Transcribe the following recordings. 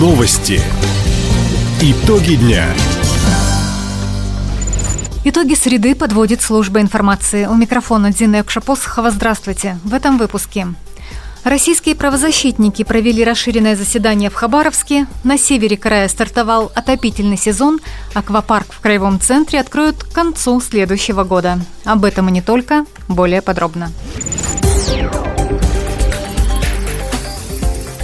Новости. Итоги дня. Итоги среды подводит служба информации. У микрофона Дина Якшапосхова. Здравствуйте. В этом выпуске. Российские правозащитники провели расширенное заседание в Хабаровске. На севере края стартовал отопительный сезон. Аквапарк в краевом центре откроют к концу следующего года. Об этом и не только. Более подробно.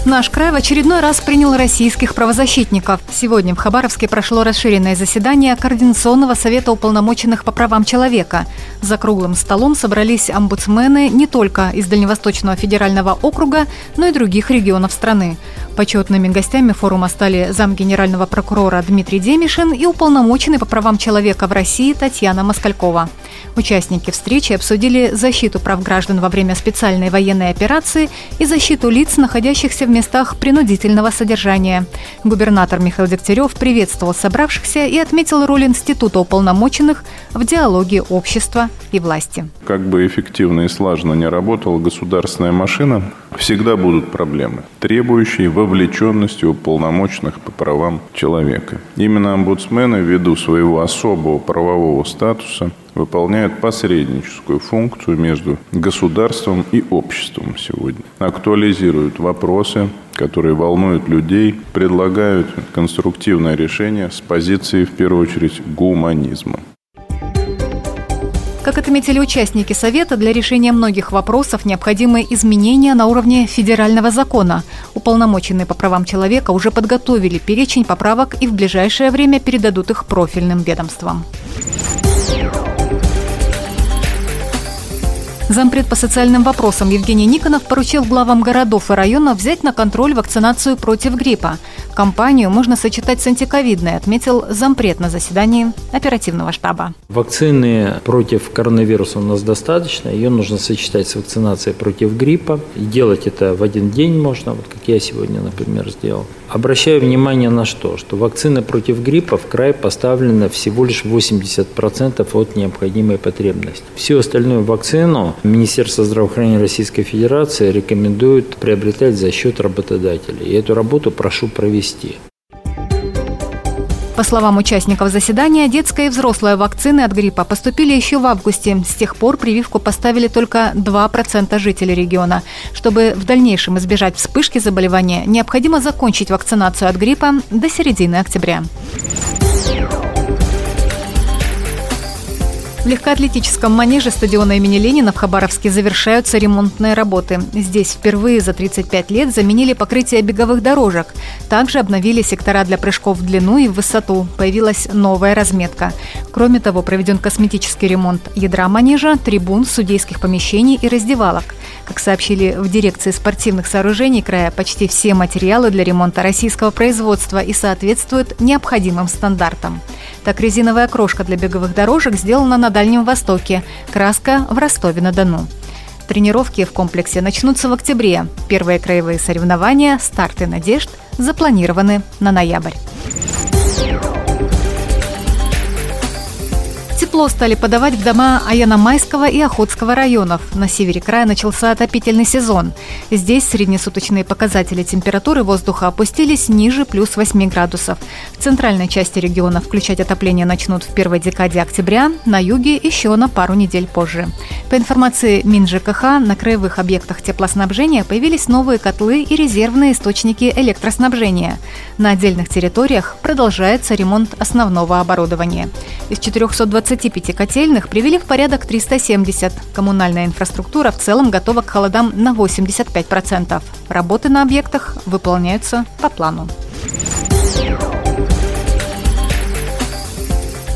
Наш край в очередной раз принял российских правозащитников. Сегодня в Хабаровске прошло расширенное заседание Координационного совета уполномоченных по правам человека. За круглым столом собрались омбудсмены не только из Дальневосточного федерального округа, но и других регионов страны. Почетными гостями форума стали зам генерального прокурора Дмитрий Демишин и уполномоченный по правам человека в России Татьяна Москалькова. Участники встречи обсудили защиту прав граждан во время специальной военной операции и защиту лиц, находящихся в местах принудительного содержания. Губернатор Михаил Дегтярев приветствовал собравшихся и отметил роль Института уполномоченных в диалоге общества и власти. Как бы эффективно и слаженно не работала государственная машина, всегда будут проблемы, требующие вовлеченности уполномоченных по правам человека. Именно омбудсмены, ввиду своего особого правового статуса, выполняют посредническую функцию между государством и обществом сегодня. Актуализируют вопросы, которые волнуют людей, предлагают конструктивное решение с позиции, в первую очередь, гуманизма. Как отметили участники Совета, для решения многих вопросов необходимы изменения на уровне федерального закона. Уполномоченные по правам человека уже подготовили перечень поправок и в ближайшее время передадут их профильным ведомствам. Зампред по социальным вопросам Евгений Никонов поручил главам городов и районов взять на контроль вакцинацию против гриппа. Компанию можно сочетать с антиковидной, отметил зампред на заседании оперативного штаба. Вакцины против коронавируса у нас достаточно. Ее нужно сочетать с вакцинацией против гриппа. И делать это в один день можно, вот как я сегодня, например, сделал. Обращаю внимание на что? Что вакцины против гриппа в край поставлена всего лишь 80% от необходимой потребности. Всю остальную вакцину Министерство здравоохранения Российской Федерации рекомендует приобретать за счет работодателей. И эту работу прошу провести. По словам участников заседания, детская и взрослая вакцины от гриппа поступили еще в августе. С тех пор прививку поставили только 2% жителей региона. Чтобы в дальнейшем избежать вспышки заболевания, необходимо закончить вакцинацию от гриппа до середины октября. В легкоатлетическом манеже стадиона имени Ленина в Хабаровске завершаются ремонтные работы. Здесь впервые за 35 лет заменили покрытие беговых дорожек. Также обновили сектора для прыжков в длину и в высоту. Появилась новая разметка. Кроме того, проведен косметический ремонт ядра манежа, трибун, судейских помещений и раздевалок. Как сообщили в дирекции спортивных сооружений края, почти все материалы для ремонта российского производства и соответствуют необходимым стандартам. Так, резиновая крошка для беговых дорожек сделана на Дальнем Востоке, краска в Ростове-на-Дону. Тренировки в комплексе начнутся в октябре. Первые краевые соревнования «Старты надежд» запланированы на ноябрь. Тепло стали подавать в дома Аяномайского и Охотского районов. На севере края начался отопительный сезон. Здесь среднесуточные показатели температуры воздуха опустились ниже плюс 8 градусов. В центральной части региона включать отопление начнут в первой декаде октября, на юге еще на пару недель позже. По информации МинЖКХ, на краевых объектах теплоснабжения появились новые котлы и резервные источники электроснабжения. На отдельных территориях продолжается ремонт основного оборудования. Из 420 25 котельных привели в порядок 370. Коммунальная инфраструктура в целом готова к холодам на 85%. Работы на объектах выполняются по плану.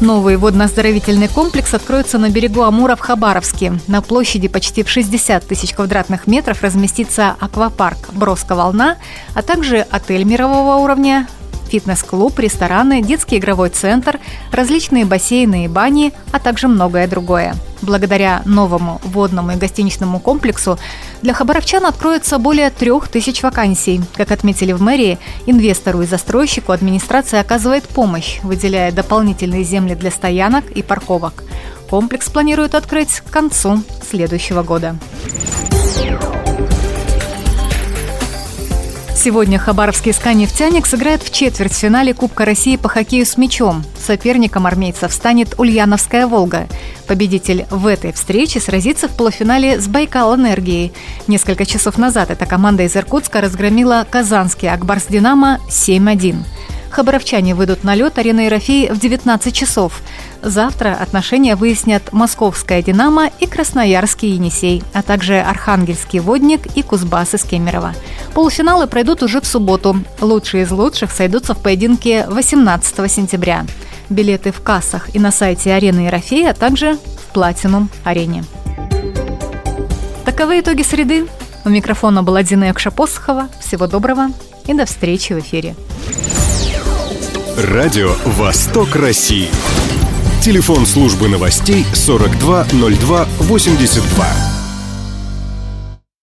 Новый водно-оздоровительный комплекс откроется на берегу Амура в Хабаровске. На площади почти в 60 тысяч квадратных метров разместится аквапарк «Броска волна», а также отель мирового уровня, фитнес-клуб, рестораны, детский игровой центр, различные бассейны и бани, а также многое другое. Благодаря новому водному и гостиничному комплексу для хабаровчан откроется более трех тысяч вакансий. Как отметили в мэрии, инвестору и застройщику администрация оказывает помощь, выделяя дополнительные земли для стоянок и парковок. Комплекс планируют открыть к концу следующего года. Сегодня хабаровский «Ска-нефтяник» сыграет в четвертьфинале Кубка России по хоккею с мячом. Соперником армейцев станет Ульяновская «Волга». Победитель в этой встрече сразится в полуфинале с «Байкал Энергией». Несколько часов назад эта команда из Иркутска разгромила казанский «Акбарс Динамо» 7-1. Хабаровчане выйдут на лед арены Ерофей в 19 часов. Завтра отношения выяснят Московская «Динамо» и Красноярский «Енисей», а также Архангельский «Водник» и Кузбасс из Кемерово. Полуфиналы пройдут уже в субботу. Лучшие из лучших сойдутся в поединке 18 сентября. Билеты в кассах и на сайте арены Ерофея, а также в Платинум арене. Таковы итоги среды. У микрофона была Дина Якшапосхова. Всего доброго и до встречи в эфире. Радио «Восток России». Телефон службы новостей 420282.